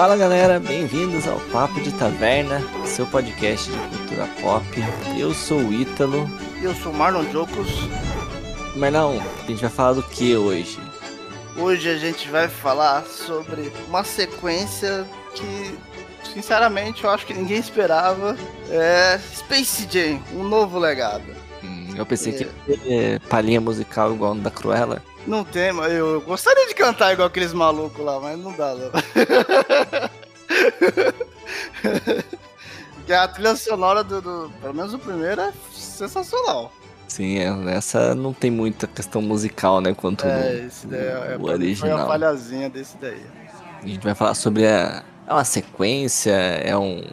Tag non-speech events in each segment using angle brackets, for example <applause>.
Fala galera, bem-vindos ao Papo de Taverna, seu podcast de cultura pop. Eu sou o Ítalo. Eu sou o Marlon Jocos. Mas não, a gente vai falar do que hoje? Hoje a gente vai falar sobre uma sequência que, sinceramente, eu acho que ninguém esperava. É Space Jam, um novo legado. Hum, eu pensei é. que ia ter palhinha musical igual no da Cruella. Não tem, mas eu gostaria de cantar igual aqueles malucos lá, mas não dá, não. <laughs> que a trilha sonora do, do, Pelo menos o primeiro é sensacional. Sim, é, essa não tem muita questão musical, né? Quanto é, esse daí é, o original. Foi a falhazinha desse daí. A gente vai falar sobre a. É uma sequência, é um,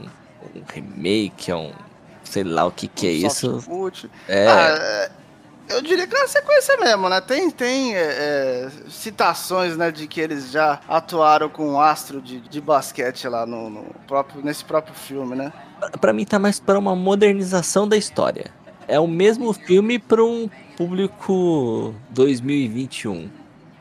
um remake, é um. Sei lá o que, que é isso. Foot. É. Ah, é eu diria que é uma sequência mesmo, né? Tem, tem é, é, citações, né, de que eles já atuaram com um astro de, de basquete lá no, no próprio, nesse próprio filme, né? Para mim tá mais para uma modernização da história. É o mesmo filme para um público 2021.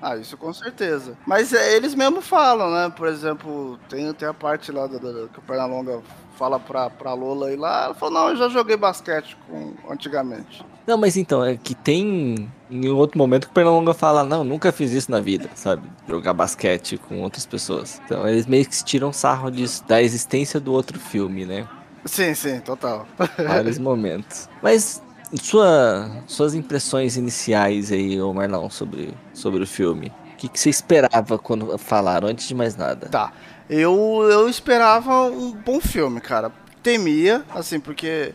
Ah, isso com certeza. Mas é, eles mesmo falam, né? Por exemplo, tem, tem a parte lá do, do, que o Pernalonga fala pra, pra Lola ir lá. Ela falou, não, eu já joguei basquete com, antigamente. Não, mas então, é que tem em outro momento que o Pernalonga fala, não, nunca fiz isso na vida, sabe? Jogar basquete com outras pessoas. Então eles meio que tiram sarro disso, da existência do outro filme, né? Sim, sim, total. Vários momentos. Mas sua, suas impressões iniciais aí, ô Marlon, sobre, sobre o filme. O que, que você esperava quando falaram, antes de mais nada? Tá. Eu, eu esperava um bom filme, cara. Temia, assim, porque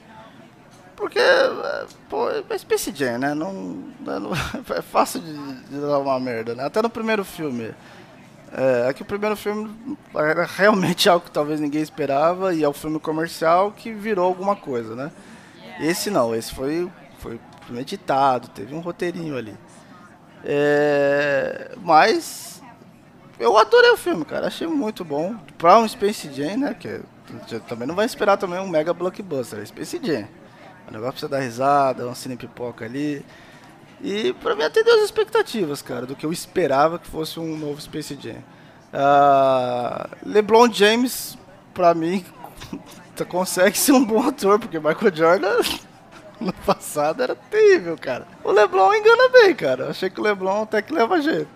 porque, pô, é Space Jam, né? Não, não <laughs> é fácil de, de, dar uma merda, né? Até no primeiro filme. É, é, que o primeiro filme era realmente <laughs> algo que talvez ninguém esperava e é o um filme comercial que virou alguma coisa, né? Esse não, esse foi, foi meditado, teve um roteirinho ali. É, mas eu adorei o filme, cara. Achei muito bom. Pra um Space Jam, né? Que também não vai esperar também um mega blockbuster. É Space Jam. O negócio precisa dar risada, um cine pipoca ali. E pra mim atendeu as expectativas, cara, do que eu esperava que fosse um novo Space Jam. Uh, LeBron James, pra mim, <laughs> consegue ser um bom ator, porque Michael Jordan <laughs> no passado era terrível, cara. O LeBron engana bem, cara. achei que o LeBron até que leva jeito.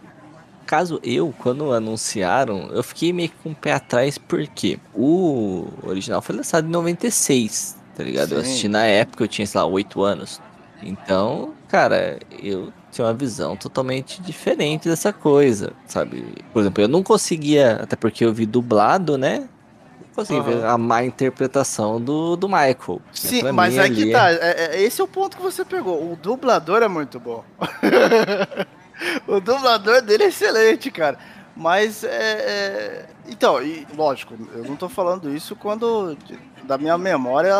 Caso eu, quando anunciaram, eu fiquei meio que com o pé atrás, porque o original foi lançado em 96 tá ligado? Sim. Eu assisti na época, eu tinha, sei lá, 8 anos. Então, cara, eu tinha uma visão totalmente diferente dessa coisa, sabe? Por exemplo, eu não conseguia, até porque eu vi dublado, né? Consegui uhum. a má interpretação do, do Michael. Sim, mas é que tá. É, é, esse é o ponto que você pegou. O dublador é muito bom. <laughs> o dublador dele é excelente, cara. Mas é, é, Então, e, lógico, eu não tô falando isso quando. Da minha memória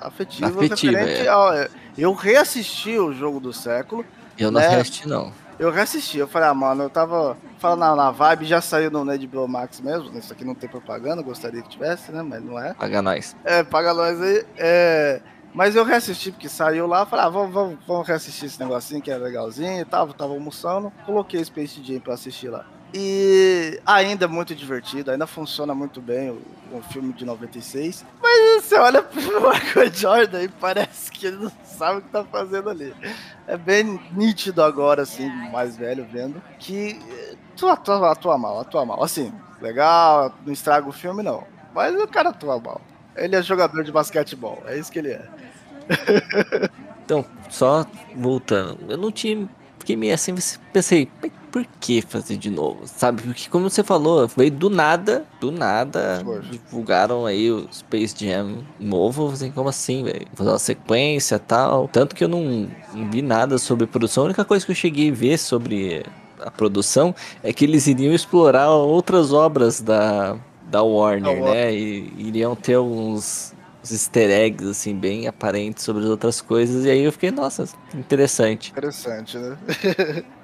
afetiva, afetiva é. ao, Eu reassisti o jogo do século. Eu não né? reassisti, não. Eu reassisti, eu falei, ah, mano, eu tava falando na, na vibe, já saiu no Ned Blow Max mesmo. Isso aqui não tem propaganda, gostaria que tivesse, né? Mas não é. Paga nós. É, paga nós aí. É. Mas eu reassisti, porque saiu lá, falei, ah, vamos, vamos, vamos reassistir esse negocinho que é legalzinho e tal. Tava almoçando, coloquei Space Jam pra assistir lá. E ainda muito divertido, ainda funciona muito bem o, o filme de 96. Você olha pro <laughs> Michael Jordan e parece que ele não sabe o que tá fazendo ali. É bem nítido agora, assim, mais velho, vendo, que tu atua, atua mal, atua mal. Assim, legal, não estraga o filme, não. Mas o cara atua mal. Ele é jogador de basquetebol, é isso que ele é. <laughs> então, só voltando, eu não tinha. Fiquei meio assim, pensei, por que fazer de novo? Sabe? Porque como você falou, veio do nada, do nada, divulgaram aí o Space Jam novo, assim, como assim, velho? Fazer uma sequência tal. Tanto que eu não, vi nada sobre produção. A única coisa que eu cheguei a ver sobre a produção é que eles iriam explorar outras obras da, da Warner, né? E iriam ter uns, uns easter eggs, assim, bem aparentes sobre as outras coisas. E aí eu fiquei, nossa, interessante. Interessante, né? <laughs>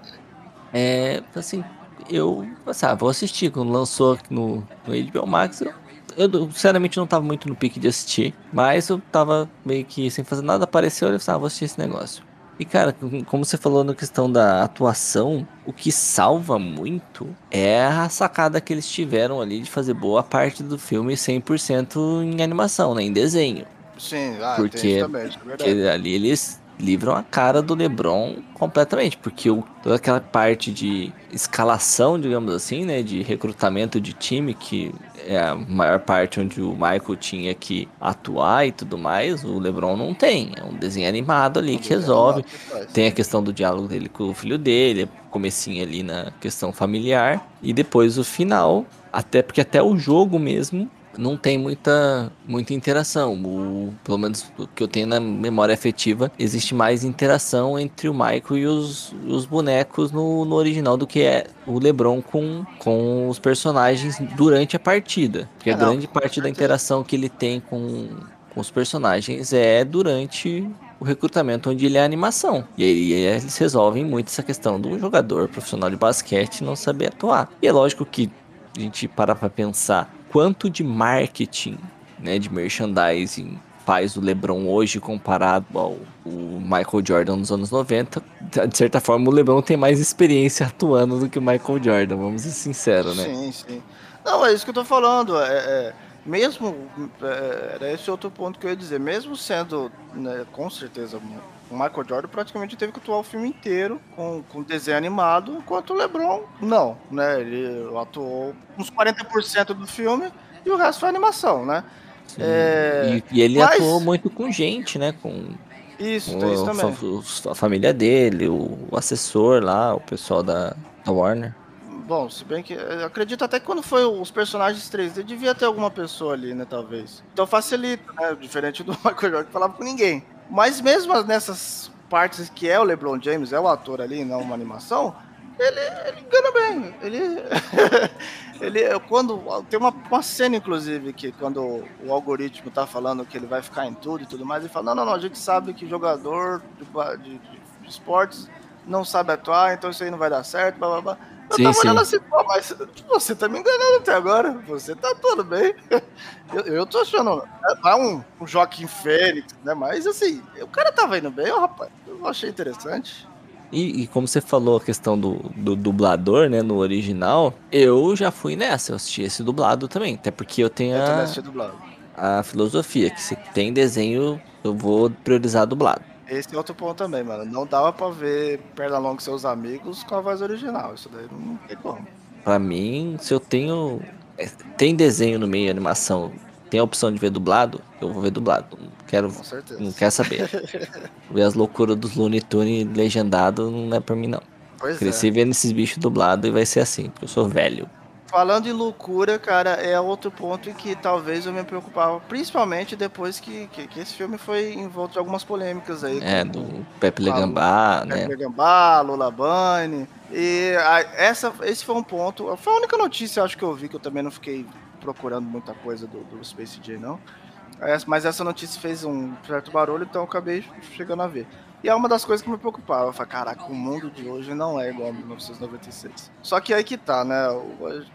É, assim, eu, sabe, ah, vou assistir. Quando lançou no, no HBO Max, eu, eu sinceramente não tava muito no pique de assistir, mas eu tava meio que sem fazer nada, apareceu e eu falei, ah, vou assistir esse negócio. E cara, como você falou na questão da atuação, o que salva muito é a sacada que eles tiveram ali de fazer boa parte do filme 100% em animação, né, em desenho. Sim, ah, porque, também, é porque ali eles livram a cara do LeBron completamente, porque o, toda aquela parte de escalação, digamos assim, né, de recrutamento de time, que é a maior parte onde o Michael tinha que atuar e tudo mais, o LeBron não tem. É um desenho animado ali que resolve. Tem a questão do diálogo dele com o filho dele, comecinho ali na questão familiar, e depois o final, até porque até o jogo mesmo não tem muita, muita interação. O, pelo menos o que eu tenho na memória afetiva, existe mais interação entre o Michael e os, os bonecos no, no original do que é o LeBron com, com os personagens durante a partida. Porque a não, grande parte da interação que ele tem com, com os personagens é durante o recrutamento onde ele é animação. E aí eles resolvem muito essa questão do jogador profissional de basquete não saber atuar. E é lógico que a gente para pra pensar quanto de marketing, né, de merchandising faz o LeBron hoje comparado ao Michael Jordan nos anos 90. De certa forma, o LeBron tem mais experiência atuando do que o Michael Jordan, vamos ser sinceros, né? Sim, sim. Não, é isso que eu tô falando. É, é mesmo. É, era esse outro ponto que eu ia dizer. Mesmo sendo, né, com certeza, o Michael Jordan praticamente teve que atuar o filme inteiro com, com desenho animado, enquanto o LeBron não, né? Ele atuou uns 40% do filme e o resto foi animação, né? É... E, e, ele Mas... atuou muito com gente, né? Com isso, com isso também. A, a, família dele, o, o, assessor lá, o pessoal da, da Warner. Bom, se bem que eu acredito até que quando foi os personagens 3D, devia ter alguma pessoa ali, né, talvez. Então facilita, né? Diferente <laughs> do Michael Jordan que falava com ninguém. Mas mesmo nessas partes que é o LeBron James, é o ator ali, não uma animação, ele, ele engana bem. Ele, <laughs> ele quando tem uma, uma cena inclusive que quando o algoritmo tá falando que ele vai ficar em tudo e tudo mais, ele fala: "Não, não, não, a gente sabe que jogador de, de, de esportes não sabe atuar, então isso aí não vai dar certo, blá blá blá. Eu sim, tava sim. olhando assim, pô, mas você tá me enganando até agora. Você tá tudo bem. <laughs> Eu, eu tô achando. É um, um Joaquim Fênix, né? Mas assim, o cara tava indo bem, ó, rapaz. Eu achei interessante. E, e, como você falou a questão do, do, dublador, né, no original, eu já fui nessa, eu assisti esse dublado também, até porque eu tenho eu a, a filosofia, que se tem desenho, eu vou priorizar dublado. Esse é outro ponto também, mano. Não dava pra ver Pernalonga e seus amigos com a voz original. Isso daí não tem como. Pra mim, se eu tenho. É, tem desenho no meio animação, tem a opção de ver dublado, eu vou ver dublado. Não quero. Com certeza. Não quero saber. <laughs> ver as loucuras dos Looney Tunes legendado não é pra mim, não. Pois Cresci é. vendo esses bichos dublados e vai ser assim, porque eu sou velho. Falando em loucura, cara, é outro ponto em que talvez eu me preocupava, principalmente depois que, que, que esse filme foi envolto de algumas polêmicas aí. É, do Pepe Legambá, né? Pepe Legambá, Lola Bunny. E a, essa, esse foi um ponto. Foi a única notícia, acho que eu vi, que eu também não fiquei procurando muita coisa do, do Space J, não. Mas essa notícia fez um certo barulho, então eu acabei chegando a ver. E é uma das coisas que me preocupava. Eu falei, caraca, o mundo de hoje não é igual a 1996. Só que aí que tá, né?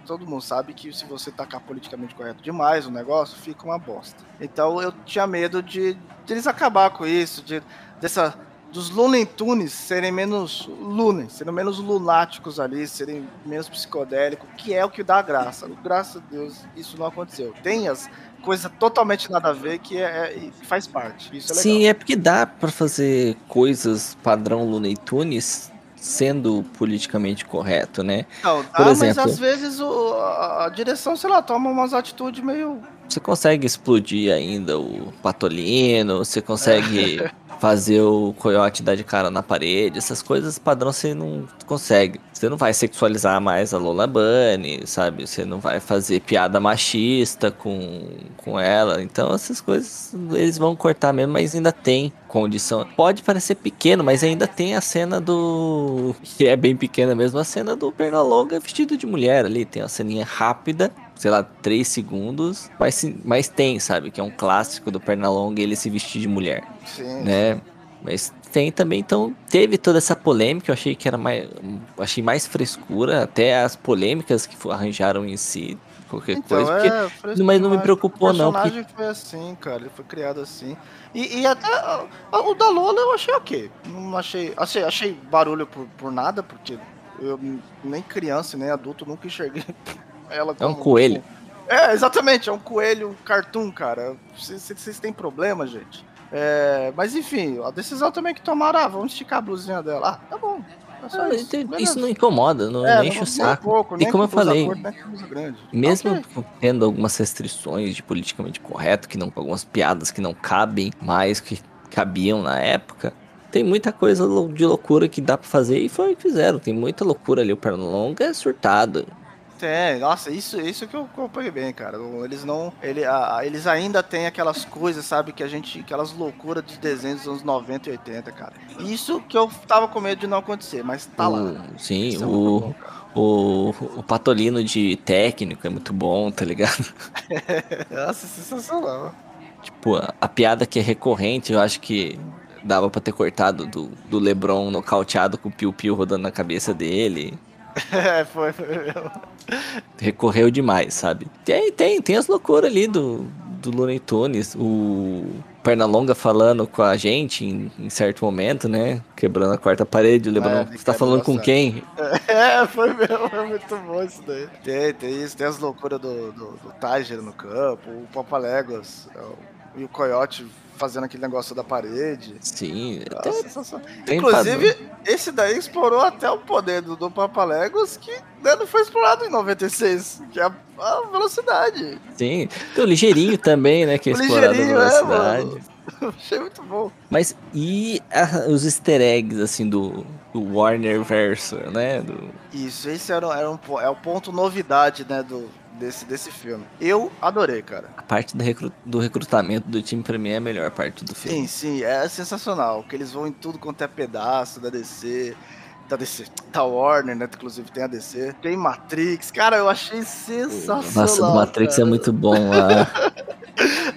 Todo mundo sabe que se você tacar politicamente correto demais o negócio, fica uma bosta. Então eu tinha medo de, de eles acabar com isso, de, dessa, dos Looney Tunes serem menos Looney, serem menos lunáticos ali, serem menos psicodélicos, que é o que dá graça. Graças a Deus, isso não aconteceu. Tem as coisa totalmente nada a ver que é, é faz parte. Isso é legal. Sim, é porque dá para fazer coisas padrão Looney Tunes sendo politicamente correto, né? Não, dá, Por exemplo, mas às vezes o, a, a direção, sei lá, toma umas atitudes meio. Você consegue explodir ainda o Patolino, você consegue fazer o coiote dar de cara na parede, essas coisas padrão você não consegue. Você não vai sexualizar mais a Lola Bunny, sabe? Você não vai fazer piada machista com, com ela. Então essas coisas eles vão cortar mesmo, mas ainda tem condição. Pode parecer pequeno, mas ainda tem a cena do. que é bem pequena mesmo, a cena do Pernalonga vestido de mulher ali. Tem uma ceninha rápida sei lá, 3 segundos, mas, mas tem, sabe? Que é um clássico do Pernalonga ele se vestir de mulher. Sim. Né? Mas tem também, então teve toda essa polêmica, eu achei que era mais. Achei mais frescura, até as polêmicas que arranjaram em si qualquer então, coisa. É, porque, mas não me preocupou, não. O personagem porque... foi assim, cara. Ele foi criado assim. E, e até o da Lola eu achei ok. Não achei. Achei, achei barulho por, por nada, porque eu nem criança, nem adulto nunca enxerguei <laughs> ela como. É um coelho. É, exatamente, é um coelho cartoon, cara. Vocês têm problema, gente. É, mas enfim, a decisão também que tomaram, ah, vamos esticar a blusinha dela. Ah, tá bom. É ah, isso. isso. não incomoda, não é, enche o saco. Pouco, e como eu falei, mesmo okay. tendo algumas restrições de politicamente correto, que não algumas piadas que não cabem mais que cabiam na época, tem muita coisa de loucura que dá para fazer e foi o que fizeram. Tem muita loucura ali, o Pernalonga é surtado. Tem, nossa, isso, isso que eu acompanhei bem, cara. Eles não. Ele, a, eles ainda têm aquelas coisas, sabe, que a gente. Aquelas loucuras de desenhos dos anos 90 e 80, cara. Isso que eu tava com medo de não acontecer, mas tá o, lá. Sim, é o. Bom, o, o Patolino de técnico é muito bom, tá ligado? <laughs> Nossa, sensacional. Tipo, a, a, piada que é recorrente, eu acho que dava pra ter cortado do, do Lebron nocauteado com o Piu Piu rodando na cabeça dele. É, foi, foi mesmo. Recorreu demais, sabe? Tem, tem, tem as loucuras ali do, do Looney Tunes, o Pernalonga falando com a gente em, em certo momento, né? Quebrando a quarta parede, lembrando, é, você tá falando com quem? É, <laughs> foi mesmo, é muito bom isso daí. Tem, tem isso, tem as loucuras do, do, do Tiger no campo, o Papaléguas, é e o Coyote fazendo aquele negócio da parede. Sim, até Inclusive, padrão. esse daí explorou até o poder do, do Papalegos que né, não foi explorado em 96, que é a, a velocidade. Sim, tem o ligeirinho também, né, que é explorado a é, velocidade. É, <laughs> Achei muito bom. Mas e a, os easter eggs, assim, do, do Warner Verso, né? Do... Isso, esse era, era um, é o ponto novidade, né, do, desse, desse filme. Eu adorei, cara. A parte do, recru do recrutamento do time pra mim é a melhor parte do filme. Sim, sim, é sensacional. Que eles vão em tudo quanto é pedaço da DC. Da DC, da Warner, né? Inclusive tem a DC. Tem Matrix. Cara, eu achei sensacional. Nossa, o Matrix é cara. é muito bom <laughs> lá.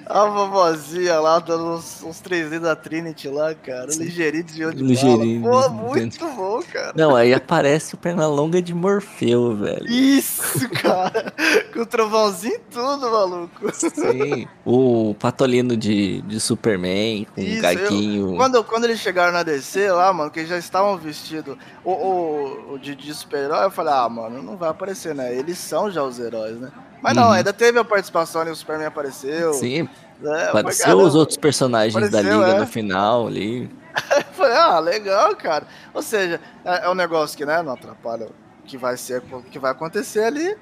A vovozinha lá dando uns, uns 3D da Trinity lá, cara. Ligeirinho de de Ligeirinho. Pô, muito bom, cara. Não, aí aparece o Pernalonga de Morfeu, velho. Isso, cara. <laughs> Com o trovãozinho e tudo, maluco. Sim. O Patolino de, de Superman, com Isso, o gaguinho. Eu, quando, quando eles chegaram na DC lá, mano, que eles já estavam vestidos o, o, de, de super-herói, eu falei, ah, mano, não vai aparecer, né? Eles são já os heróis, né? Mas não, uhum. ainda teve a participação ali, o Superman apareceu. Sim. É, apareceu os outros personagens apareceu, da liga é. no final ali. <laughs> Falei, ah, legal, cara. Ou seja, é, é um negócio que, né, não atrapalha o que vai ser, o que vai acontecer ali.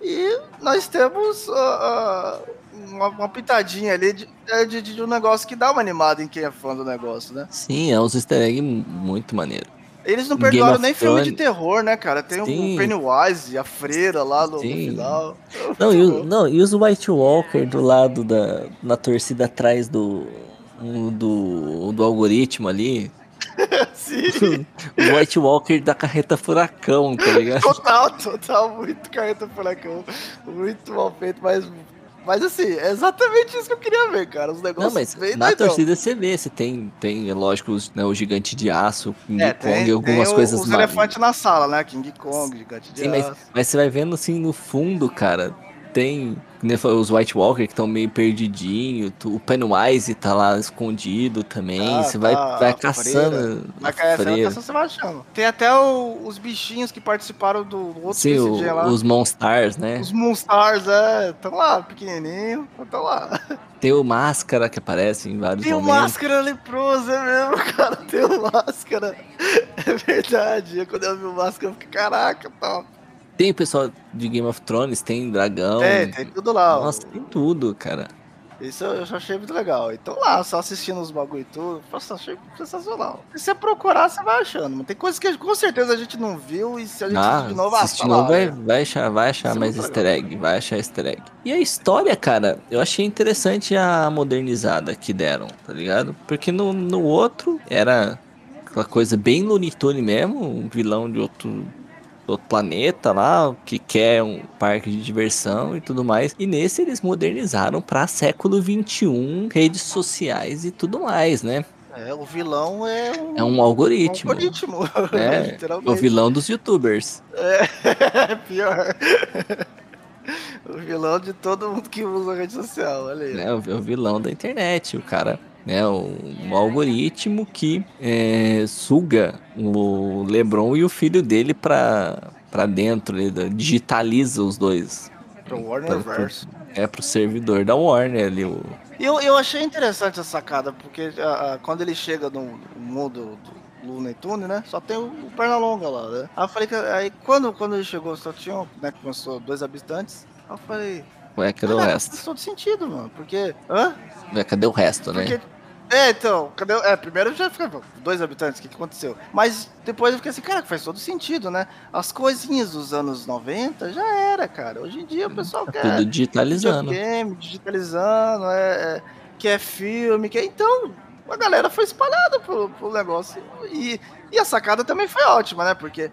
E nós temos uh, uh, uma, uma, pitadinha ali de, é, de, de, um negócio que dá uma animada em quem é fã do negócio, né? Sim, é uns easter egg muito maneiro. Eles não perdoaram nem filme de terror, né, cara? Tem Sim. o Pennywise, a freira lá no, no final. Não e, o, não, e os White Walker do lado da na torcida atrás do, do, do algoritmo ali. <laughs> Sim. o White Walker da carreta furacão, tá ligado? Total, total, muito carreta furacão. Muito mal feito, mas mas assim, é exatamente isso que eu queria ver, cara. Os negócios Não, mas bem na doidão. torcida você vê, você tem, tem é lógico, né, o gigante de aço, King é, Kong e algumas tem coisas mais. Os elefantes na sala, né? King Kong, gigante de Sim, aço. Mas, mas você vai vendo assim no fundo, cara, tem os White Walker que estão meio perdidinho, o Pennywise tá lá escondido também, ah, você vai, tá, vai caçando. Vai caçando, você vai achando. Tem até o, os bichinhos que participaram do outro Sim, o, lá. Os Monstars, né? Os Monstars, é, estão lá, pequenininho, estão lá. Tem o Máscara que aparece em vários Tem momentos. Tem o Máscara leproso, é mesmo, <laughs> cara, tem o Máscara. É verdade, quando eu vi o Máscara eu fiquei, caraca, top. Tem o pessoal de Game of Thrones, tem dragão. É, tem tudo lá. Nossa, tem tudo, cara. Isso eu já achei muito legal. Então lá, só assistindo os bagulho e tudo, nossa, achei sensacional. Se você procurar, você vai achando. Tem coisas que com certeza a gente não viu e se a gente ah, de novo, ah, de novo vai, vai achar, vai achar mais é easter egg, vai achar easter egg. E a história, cara, eu achei interessante a modernizada que deram, tá ligado? Porque no, no outro era aquela coisa bem Looney mesmo, um vilão de outro outro planeta lá, que quer um parque de diversão e tudo mais. E nesse eles modernizaram para século 21, redes sociais e tudo mais, né? É, o vilão é um, é um algoritmo. Um algoritmo. <laughs> É, o vilão dos youtubers. É, <laughs> pior. O vilão de todo mundo que usa a rede social, olha aí. É, o vilão da internet, o cara né, um, algoritmo que é, suga o LeBron e o filho dele para para dentro, ele digitaliza os dois. Pro Warner Verso. É pro servidor da Warner ali. O... Eu, eu achei interessante essa sacada, porque uh, quando ele chega no mundo do Tunes, né? Só tem o, o Pernalonga lá, né? Aí eu falei que aí quando, quando ele chegou, só tinha, né? Começou dois habitantes. Aí eu falei. Ué, cadê o resto? Faz todo sentido, mano. Porque. Hã? Ué, cadê o resto, né? Porque é, então, cadê? É, primeiro já ficava dois habitantes, o que, que aconteceu? Mas depois eu fiquei assim, cara, faz todo sentido, né? As coisinhas dos anos 90 já era, cara. Hoje em dia o pessoal tá quer. Tudo digitalizando. Game, digitalizando, é, é, quer filme, quer. Então, a galera foi espalhada pro, pro negócio. E, e a sacada também foi ótima, né? Porque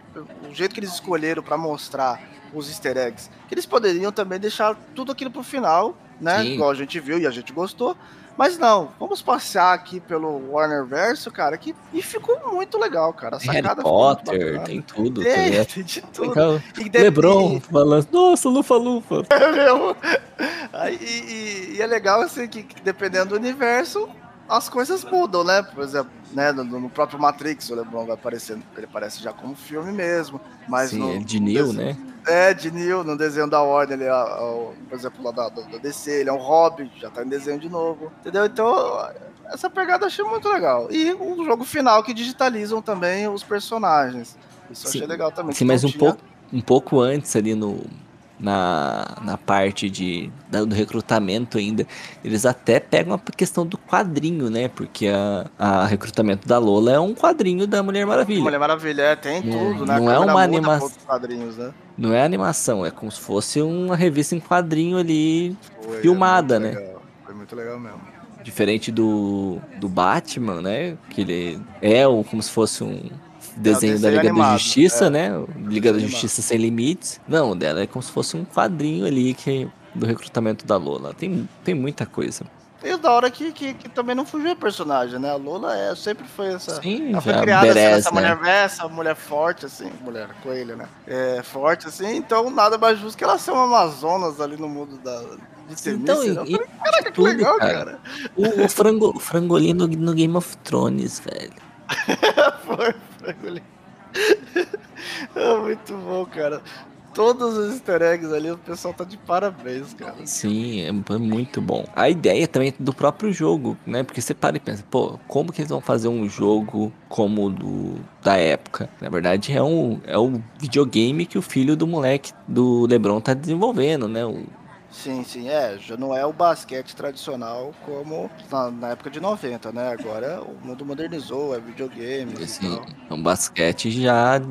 o jeito que eles escolheram para mostrar os easter eggs, que eles poderiam também deixar tudo aquilo pro final, né? Sim. Igual a gente viu e a gente gostou. Mas não, vamos passear aqui pelo Warner Verso, cara, que, e ficou muito legal, cara. A Harry Potter, tem tudo. Tem, tá <laughs> tem de tudo. Lebron falando, nossa, lufa-lufa. <laughs> É mesmo. Aí, e, e, é legal, assim, que, que dependendo do universo, as coisas mudam, né? Por exemplo, né, no, no, próprio Matrix, o LeBron vai aparecendo, ele aparece já como filme mesmo. Mas Sim, no, de Neil, né? É, de Neil, no desenho da Warner, ele é, é, por exemplo, lá da, da DC, ele é um Robin, já tá em desenho de novo. Entendeu? Então, essa pegada eu achei muito legal. E o jogo final que digitalizam também os personagens. Isso eu achei legal também. Sim, mas um pouco, um pouco antes ali no na, na parte de, do recrutamento ainda, eles até pegam a questão do quadrinho, né? Porque a, a recrutamento da Lola é um quadrinho da Mulher Maravilha. Mulher Maravilha, é, tem tudo, né? Não é uma animação. Né? Não é animação, é como se fosse uma revista em quadrinho ali, Foi, é filmada, é né? Legal. Foi muito legal mesmo. Diferente do, do Batman, né? Que ele é como se fosse um desenho, da Liga animado, da Justiça, é. né? Liga da Justiça Sem Limites. Não, dela é como se fosse um quadrinho ali que, do recrutamento da Lola. Tem, tem muita coisa. E da hora que, que, que, também não fugiu a personagem, né? A Lola é, sempre foi essa. Sim, ela foi criada assim, essa né? mulher essa mulher forte, assim, mulher coelho, né? É, forte, assim, então nada mais justo que ela ser uma Amazonas ali no mundo da. De então, e, e, Caraca, que legal, cara. cara. O, o, frango, o frangolino no Game of Thrones, velho. <laughs> foi, frangolino. é <laughs> muito bom, cara todos os easter eggs ali, o pessoal tá de parabéns, cara. Sim, é, é muito bom. A ideia também do próprio jogo, né? Porque você para e pensa, pô, como que eles vão fazer um jogo como o do da época? Na verdade, é um, é um videogame que o filho do moleque do LeBron tá desenvolvendo, né? O, Sim, sim, é. Já não é o basquete tradicional como na, na, época de 90, né? Agora o mundo modernizou, é videogame. Sim, é um basquete já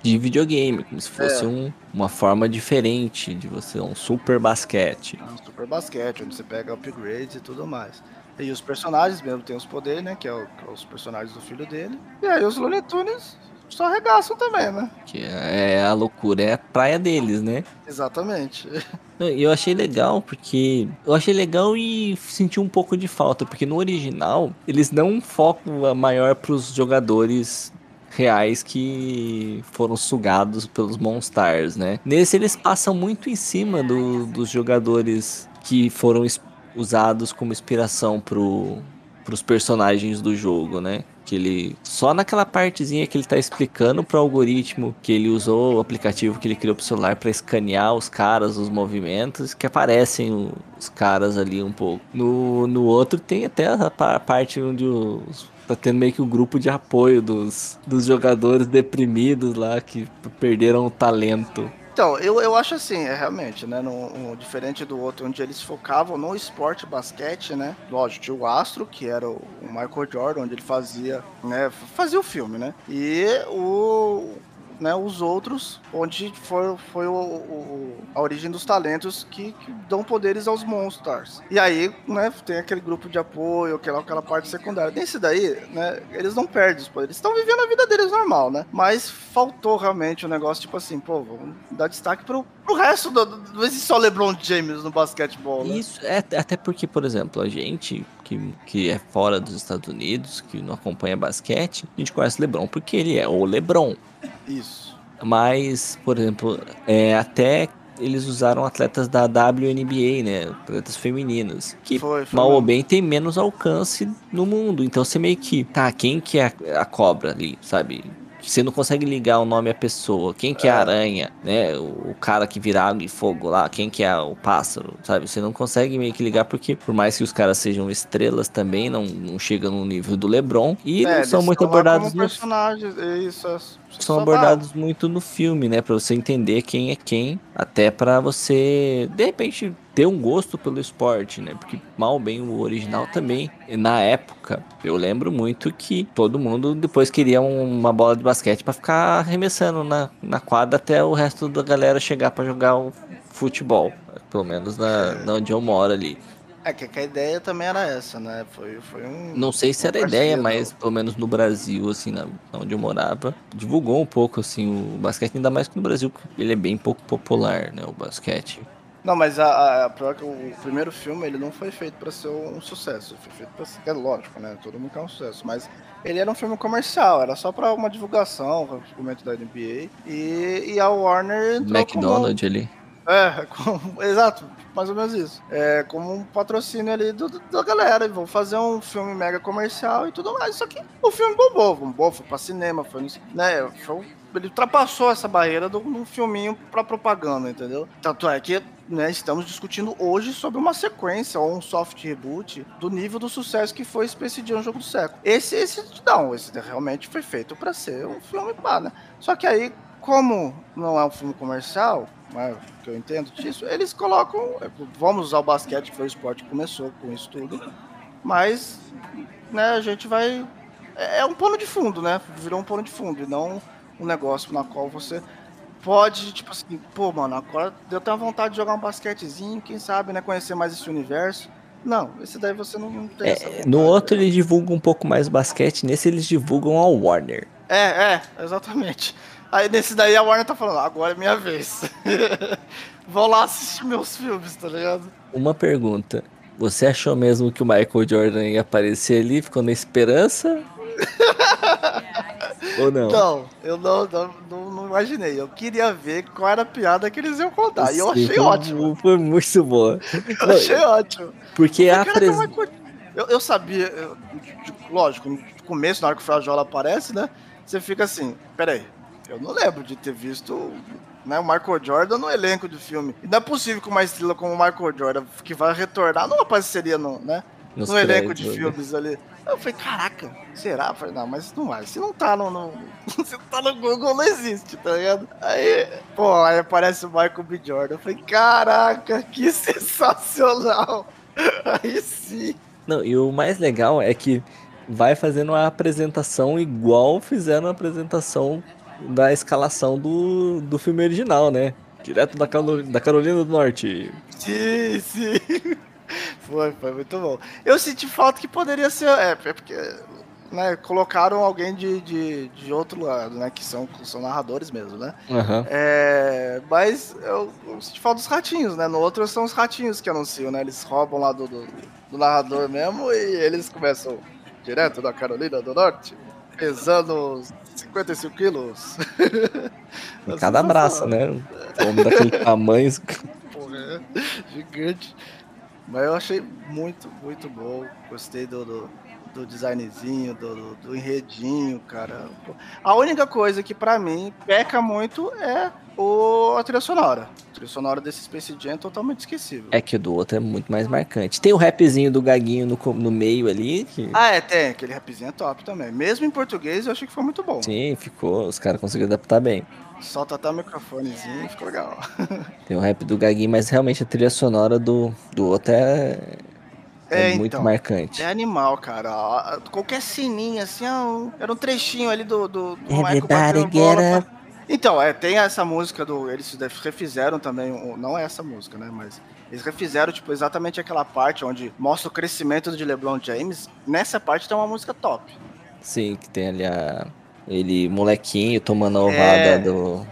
de videogame, como se fosse é. um, uma forma diferente de você, um super basquete. É um super basquete, onde você pega upgrades e tudo mais. E os personagens mesmo tem os poderes, né? Que é, o, que é os personagens do filho dele. E aí os Looney Tunes só arregaçam também, né? Que é a loucura, é a praia deles, né? Exatamente. Eu achei legal porque. Eu achei legal e senti um pouco de falta, porque no original eles dão um foco maior pros jogadores reais que foram sugados pelos Monstars, né? Nesse eles passam muito em cima do, dos jogadores que foram usados como inspiração pro, pros personagens do jogo, né? Que ele. Só naquela partezinha que ele tá explicando pro algoritmo que ele usou, o aplicativo que ele criou pro celular para escanear os caras, os movimentos, que aparecem os caras ali um pouco. No, no outro tem até a parte onde os tá tendo meio que o um grupo de apoio dos, dos jogadores deprimidos lá que perderam o talento. Então, eu, eu acho assim, é realmente, né? No, diferente do outro, onde eles focavam no esporte basquete, né? Lógico, tinha o Astro, que era o, o Michael Jordan, onde ele fazia, né? Fazia o filme, né? E o, né, os outros, onde foi, foi o, o, a origem dos talentos que, que, dão poderes aos Monstars. E aí, né, tem aquele grupo de apoio, aquela, aquela parte secundária. Nesse daí, né, eles não perdem os poderes. Estão vivendo a vida deles normal, né? Mas faltou realmente o um negócio, tipo assim, pô, vamos dar destaque pro, pro resto do, do, do só LeBron James no basquetebol, né? Isso, é, até porque, por exemplo, a gente que, que é fora dos Estados Unidos, que não acompanha basquete, a gente conhece LeBron porque ele é o LeBron. Isso. Mas, por exemplo, é, até eles usaram atletas da WNBA, né? Atletas femininos. Que Foi, foi mal ou bem tem menos alcance no mundo. Então você meio que. Tá, quem que é a, a cobra ali, sabe? Você não consegue ligar o nome à pessoa. Quem que é a aranha, né? O, cara que vira água e fogo lá. Quem que é o pássaro, sabe? Você não consegue meio que ligar porque, por mais que os caras sejam estrelas também, não, não chegam no nível do LeBron. E É, não são muito abordados como no personagens, é isso, é, são abordados muito no filme, né? Pra você entender quem é quem, até pra você, de repente, ter um gosto pelo esporte, né? Porque mal bem o original também, na época, eu lembro muito que todo mundo depois queria um- uma bola de basquete pra ficar arremessando na, na quadra até o resto da galera chegar pra jogar o futebol, pelo menos na, na onde eu moro ali. É que, a ideia também era essa, né? Foi, foi um. Não sei se era ideia, parceria, mas pelo menos no Brasil, assim, na, onde eu morava, divulgou um pouco, assim, o basquete, ainda mais que no Brasil, porque ele é bem pouco popular, né, o basquete. Não, mas a, a, a o primeiro filme ele não foi feito pra ser um sucesso. Foi feito pra ser. É lógico, né? Todo mundo quer um sucesso. Mas ele era um filme comercial, era só pra uma divulgação, momento da NBA. E, e a Warner McDonald's ali. É, exato, mais ou menos isso. É como um patrocínio ali do, do- da galera. Vão fazer um filme mega comercial e tudo mais. Só que o filme bombou, bombou, foi pra cinema, foi no, né, foi, ele ultrapassou essa barreira de um filminho pra propaganda, entendeu? Tanto é que né, estamos discutindo hoje sobre uma sequência ou um soft reboot do nível do sucesso que foi Space Jam Jogo do Século. Esse, esse não, esse realmente foi feito pra ser um filme pá, né? Só que aí, como não é um filme comercial, né, que eu entendo disso, eles colocam. Vamos usar o basquete, que foi o esporte que começou com isso tudo, mas né, a gente vai. É é um pano de fundo, né? Virou um pano de fundo e não um negócio na qual você pode, tipo assim, pô, mano, agora eu tenho vontade de jogar um basquetezinho, quem sabe, né? Conhecer mais esse universo. Não, esse daí você não, tem É, no outro eles divulgam um pouco mais basquete, nesse eles divulgam a Warner. É, é, exatamente. Aí nesse daí a Warner tá falando, agora é minha vez. <laughs> Vou lá assistir meus filmes, tá ligado? Uma pergunta. Você achou mesmo que o Michael Jordan ia aparecer ali? Ficou na esperança? <laughs> Ou não? Não, eu não, não, não, imaginei. Eu queria ver qual era a piada que eles iam contar. E eu Sim, achei foi- ótimo. Foi muito boa. <laughs> Eu achei ótimo. Porque a Caraca, pres... mas co- eu, eu sabia, eu- lógico, no começo, na hora que o Frajola aparece, né? Você fica assim, peraí, eu não lembro de ter visto né, o Michael Jordan no elenco do filme. E não é possível que uma estrela como o Michael Jordan, que vai retornar, não apareceria no, né, Nos no elenco de né? filmes ali. Eu falei, caraca, será? Eu falei, não, mas não vai. Se não tá no, no- <laughs> se não tá no Google, não existe, tá ligado? Aí, pô, aí aparece o Michael B. Jordan. Eu falei, caraca, que <laughs> sensacional. Aí sim. Não, e o mais legal é que vai fazendo a apresentação igual fizeram a apresentação da escalação do, do filme original, né? Direto da, Calo- da Carolina do Norte. Sim, sim. Foi, foi muito bom. Eu senti falta que poderia ser. É, é porque. Né, colocaram alguém de, de, de outro lado, né? Que são, são narradores mesmo, né? Aham. É, mas eu, eu senti falta dos ratinhos, né? No outro são os ratinhos que anunciam, né? Eles roubam lá do, do, do narrador mesmo e eles começam direto da Carolina do Norte, pesando 55 quilos. Em cada braço, né? O homem daquele tamanho. Porra, é gigante. Mas eu achei muito, muito bom. Gostei do, do, do designzinho, do, do, enredinho, cara. A única coisa que pra mim peca muito é o, a trilha sonora. A trilha sonora desse Space Jam é totalmente esquecível. É que o do outro é muito mais marcante. Tem o rapzinho do Gaguinho no, no meio ali, que Ah, é, tem. Aquele rapzinho é top também. Mesmo em português, eu achei que foi muito bom. sim, ficou. Os caras conseguiram adaptar bem. Solta até o microfonezinho e ficou legal. <laughs> Tem o rap do Gaguinho, mas realmente a trilha sonora do, do outro é, é, É, muito então. marcante. É animal, cara. Qualquer sininho, assim, um- era um trechinho ali do, do, do Michael Everybody batendo bola pra- Então, é, tem essa música do. Eles refizeram também, não é essa música, né? Mas eles refizeram, tipo, exatamente aquela parte onde mostra o crescimento de LeBron James. Nessa parte tem uma música top. Sim, que tem ali a, ele molequinho tomando a ovada É. do.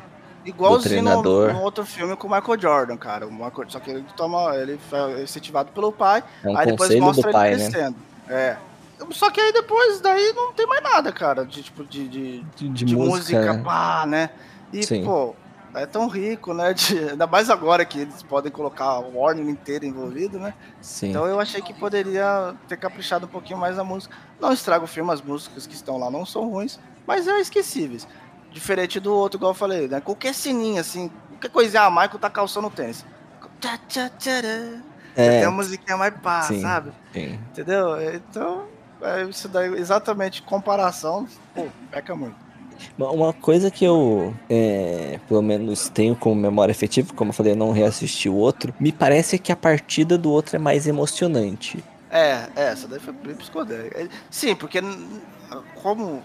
Igualzinho no, treinador. no outro filme com o Michael Jordan, cara. O Michael- só que ele toma. Ele foi incentivado pelo pai. É um aí depois mostra do ele pai, né? crescendo. É. Só que aí depois daí não tem mais nada, cara. De tipo, de- de, De, de de música, música. pá, né? E, Sim. pô, é tão rico, né? De, ainda mais agora que eles podem colocar o Warning inteiro envolvido, né? Sim. Então eu achei que poderia ter caprichado um pouquinho mais na música. Não estraga o filme, as músicas que estão lá não são ruins, mas é esquecíveis. Diferente do outro, igual eu falei, né? Qualquer sininho, assim, qualquer coisinha, a Michael tá calçando tênis. Tchá, tchá, é, tem a musiquinha mais pá, sim, sabe? Sim. Entendeu? Então, é isso daí, exatamente comparação, pô, peca muito. Uma coisa que eu, é, pelo menos, tenho como memória efetiva, como eu falei, eu não reassisti o outro, me parece que a partida do outro é mais emocionante. É, é essa daí foi bem psicodélica. Sim, porque, como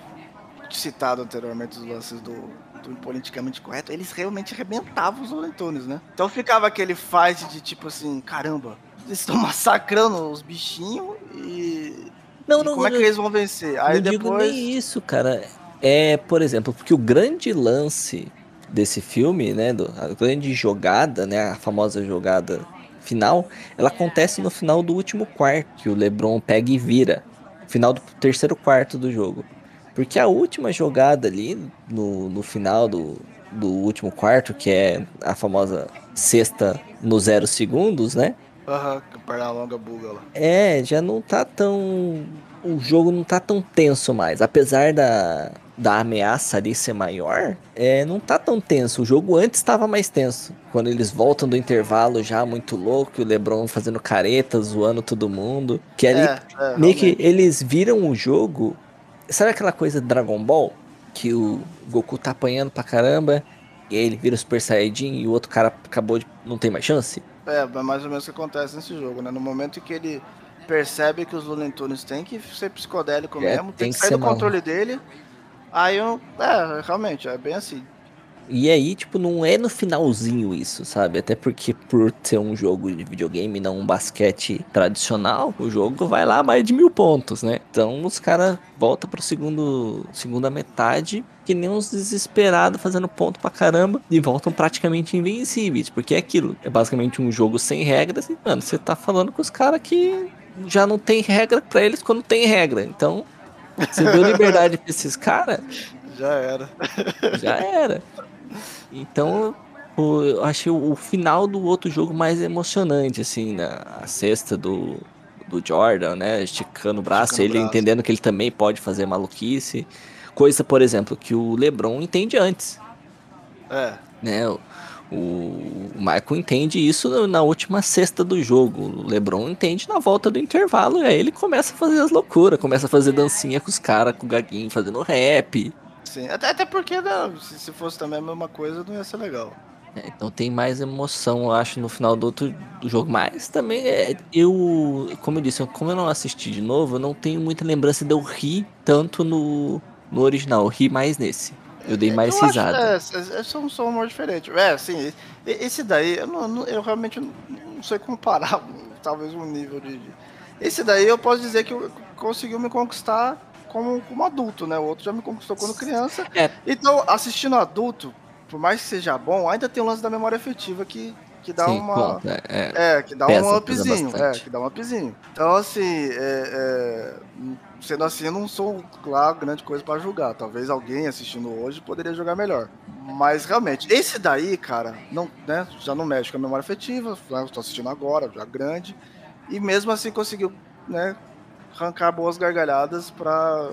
citado anteriormente os lances do, do politicamente correto, eles realmente arrebentavam os Lorentones, né? Então ficava aquele fight de tipo assim, caramba, eles estão massacrando os bichinhos e. Não, e não, como é que eles vão vencer? Aí não depois. Digo nem isso, cara é, por exemplo, porque o grande lance desse filme, né, do, a grande jogada, né, a famosa jogada final, ela acontece no final do último quarto, que o LeBron pega e vira, final do terceiro quarto do jogo. Porque a última jogada ali, no, no final do, do último quarto, que é a famosa sexta no zero segundos, né? Aham, uhum, perna longa buga lá. É, já não tá tão. O jogo não tá tão tenso mais. Apesar da, da ameaça ali ser maior, é, não tá tão tenso. O jogo antes estava mais tenso. Quando eles voltam do intervalo já muito louco, o LeBron fazendo careta, zoando todo mundo. Que ali, é, é, meio que eles viram o jogo. Sabe aquela coisa de Dragon Ball? Que o Goku tá apanhando pra caramba, e aí ele vira o Super Saiyajin e o outro cara acabou de. não tem mais chance? É, é mais ou menos o que acontece nesse jogo, né? No momento que ele percebe que os Looney Tunes tem que ser psicodélico é, mesmo, tem, tem que, que sair do mal. controle dele Aí eu. É, realmente, é bem assim. E aí, tipo, não é no finalzinho isso, sabe? Até porque por ser um jogo de videogame, não um basquete tradicional, o jogo vai lá mais de mil pontos, né? Então os caras voltam pro segundo, segunda metade, que nem uns desesperados fazendo ponto pra caramba, e voltam praticamente invencíveis, porque é aquilo. É basicamente um jogo sem regras, e, mano, você tá falando com os caras que já não tem regra para eles quando tem regra. Então, você deu liberdade pra esses caras? <laughs> Já era. Já era. Então, eu achei o final do outro jogo mais emocionante, assim, né? A cesta do, do Jordan, né? Esticando o braço, Esticando ele braço. entendendo que ele também pode fazer maluquice. Coisa, por exemplo, que o LeBron entende antes. É. Né? O Michael entende isso na última sexta do jogo. O LeBron entende na volta do intervalo. E aí ele começa a fazer as loucuras, começa a fazer dancinha com os caras, com o Gaguinho fazendo rap. Sim, até, até porque não, se, se fosse também a mesma coisa, não ia ser legal. É, então tem mais emoção, eu acho, no final do outro do jogo. Mas também é, eu, como eu disse, como eu não assisti de novo, eu não tenho muita lembrança de eu rir tanto no, no original. Eu ri mais nesse. Eu dei mais eu risada. Acho, é, é, são, são humor diferente. É, assim, esse daí, eu, não, eu realmente não sei comparar, <laughs> talvez, um nível de, Esse daí eu posso dizer que conseguiu me conquistar como, como adulto, né? O outro já me conquistou quando criança. É. Então, assistindo adulto, por mais que seja bom, ainda tem o lance da memória afetiva que, que dá Sim, uma. é, é, é, que dá pesa, um upzinho. É, que dá um upzinho. Então, assim, é, é sendo assim, eu não sou lá grande coisa para julgar. Talvez alguém assistindo hoje poderia jogar melhor. Mas realmente, esse daí, cara, não, né, já não mexe com a memória afetiva. Né, Estou assistindo agora, já grande. E mesmo assim conseguiu, né, arrancar boas gargalhadas para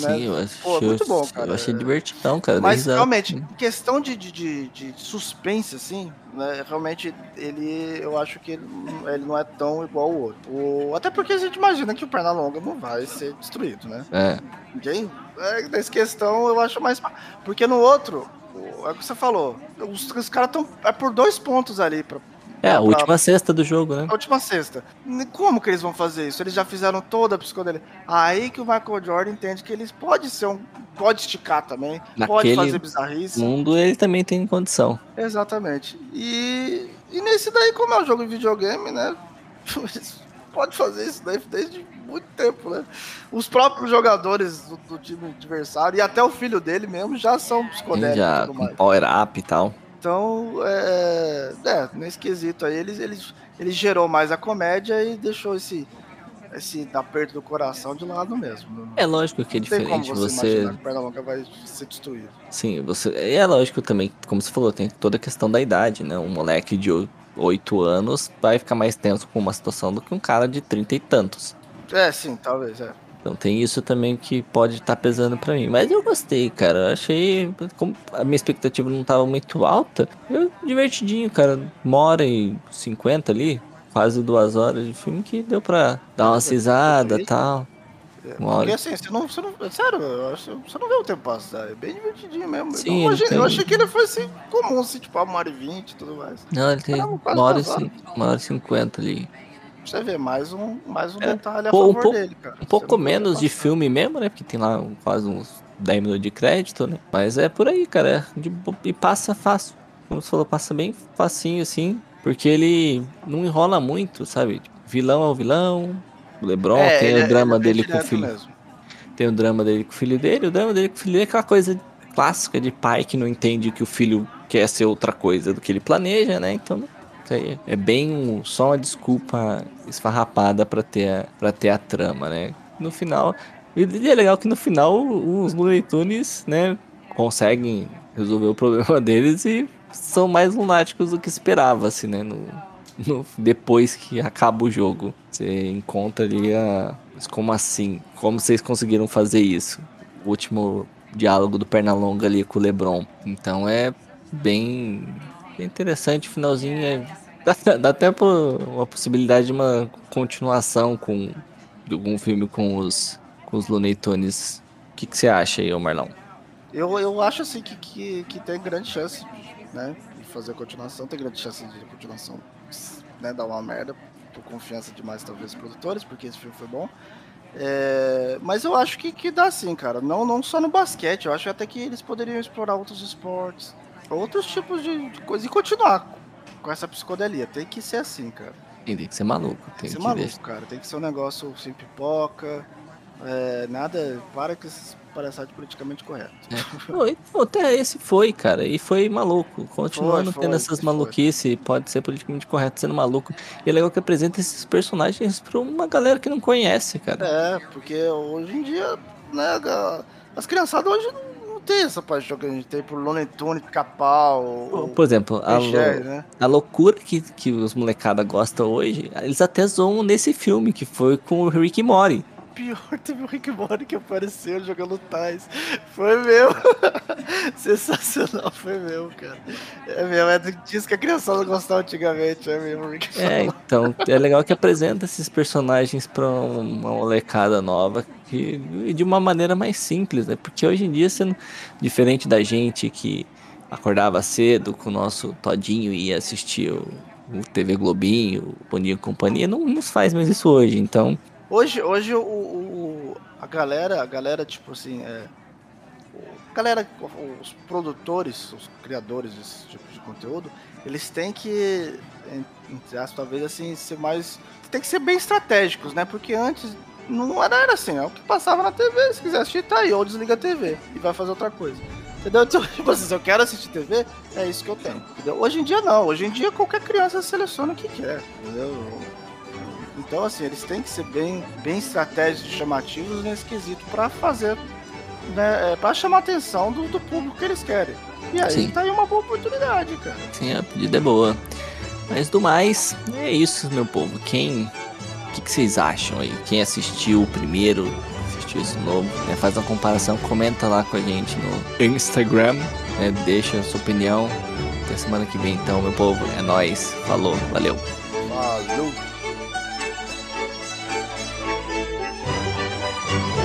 né? Sim, eu achei, Pô, muito bom, cara. Eu achei divertidão, cara. Mas realmente, em questão de, de, de, suspense, assim, né? Realmente, ele. Eu acho que ele, ele não é tão igual ao outro. O, até porque a gente imagina que o Pernalonga não vai ser destruído, né? É. Ninguém. É, nessa questão eu acho mais. Porque no outro, é o que você falou. Os, os caras estão. É por dois pontos ali pra, é, a última sexta do jogo, né? A última sexta. Como que eles vão fazer isso? Eles já fizeram toda a psicodelia. Aí que o Michael Jordan entende que eles pode ser um. Pode esticar também. Naquele pode fazer bizarrice. mundo ele também tem condição. Exatamente. E, e nesse daí, como é um jogo de videogame, né? <laughs> pode fazer isso daí desde muito tempo, né? Os próprios jogadores do, do time adversário e até o filho dele mesmo já são psicodélicos. Já, com power up e tal. Então, é, é, nesse quesito aí, ele, ele, ele gerou mais a comédia e deixou esse, esse aperto do coração de lado mesmo. É lógico que é diferente. Você, você... Pernalonga vai ser destruído. Sim, você. É lógico também, como você falou, tem toda a questão da idade, né? Um moleque de 8 anos vai ficar mais tenso com uma situação do que um cara de 30 e tantos. É, sim, talvez, é. Então tem isso também que pode estar tá pesando para mim. Mas eu gostei, cara. Achei. Como a minha expectativa não estava muito alta, eu divertidinho, cara. Uma hora e cinquenta ali, quase duas horas de filme que deu pra dar uma cisada e tal. É, porque assim, você não, você não. Sério, você não vê o tempo passar. É bem divertidinho mesmo. Sim, eu, imaginei, tem... eu achei que ele fosse comum, assim, tipo, uma hora e vinte e tudo mais. Não, ele tem uma hora, uma hora e cinquenta ali. Você vê, mais um, mais um é, detalhe a favor um pouco, dele, cara. Um pouco menos de filme mesmo, né? Porque tem lá quase uns 10 minutos de crédito, né? Mas é por aí, cara. É de, e passa fácil. Como você falou, passa bem facinho, assim. Porque ele não enrola muito, sabe? Vilão é o vilão. O Lebron é, tem o é, drama dele com o filho. Mesmo. Tem o drama dele com o filho dele. O drama dele com o filho dele é aquela coisa clássica de pai que não entende que o filho quer ser outra coisa do que ele planeja, né? Então é bem só uma desculpa esfarrapada para ter, pra ter a trama, né? No final. E é legal que no final os Looney Tunes, né, conseguem resolver o <laughs> problema deles e são mais lunáticos do que esperava-se, né? No, no, depois que acaba o jogo. Você encontra ali a. Como assim? Como vocês conseguiram fazer isso? O último diálogo do Pernalonga ali com o Lebron. Então é bem interessante, o finalzinho é... dá, <laughs> dá até uma possibilidade de uma continuação com algum filme com os, com os Looney Tunes. O que, que você acha aí, Marlon? Eu, eu acho assim que, que, que tem grande chance né, de fazer a continuação, tem grande chance de continuação né, dar uma merda, por confiança demais talvez os produtores, porque esse filme foi bom. É, mas eu acho que, que dá sim, cara. Não, não só no basquete, eu acho até que eles poderiam explorar outros esportes outros tipos de, de coisa e continuar com essa psicodelia. Tem que ser assim, cara. Tem que ser maluco. Tem, tem que ser maluco, deixar. cara. Tem que ser um negócio sem pipoca. É, nada. Para esses palhaçadas politicamente correto. É. até esse foi, cara. E foi maluco. Continuando foi, foi, tendo essas maluquices, pode ser politicamente correto sendo maluco. E é legal que apresenta esses personagens pra uma galera que não conhece, cara. É, porque hoje em dia, né, as criançadas hoje não tem essa paixão que a gente tem por Looney Tunes, Capau. Por exemplo, a, né? a loucura que, que os molecada gostam hoje, eles até zoam nesse filme, que foi com o Rick Mori pior, teve o Rick Mori que apareceu jogando tais. Foi meu. <laughs> Sensacional, foi meu, cara. É mesmo, é disso que a criançada gostava antigamente, é mesmo, Rick É, então, é legal que apresenta esses personagens pra uma molecada nova que, de uma maneira mais simples, né? Porque hoje em dia, sendo diferente da gente que acordava cedo com o nosso todinho e ia assistir o, o TV Globinho, o Boninho Companhia, não nos faz mais isso hoje, então Hoje, hoje o, o, a galera, a galera, tipo assim, é, a galera, os produtores, os criadores desse tipo de conteúdo, eles têm que, entre aspas, talvez assim, ser mais. Tem que ser bem estratégicos, né? Porque antes não era assim, é o que passava na TV. Se quiser assistir, tá aí, ou desliga a TV e vai fazer outra coisa. Entendeu? Então, <laughs> tipo assim, se eu quero assistir TV, é isso que eu tenho. Entendeu? Hoje em dia não, hoje em dia qualquer criança seleciona o que quer. Entendeu? Então, assim, eles têm que ser bem, bem estratégicos e chamativos nesse quesito para fazer, né, é, para chamar a atenção do, do, público que eles querem. E aí Sim. tá aí uma boa oportunidade, cara. Sim, a pedida é boa. Mas do mais, é isso, meu povo. Quem. O que, que, vocês acham aí? Quem assistiu o primeiro, assistiu esse novo, né, faz uma comparação, comenta lá com a gente no Instagram, né, deixa a sua opinião. Até semana que vem, então, meu povo. É nóis. Falou, valeu. Valeu. Thank you.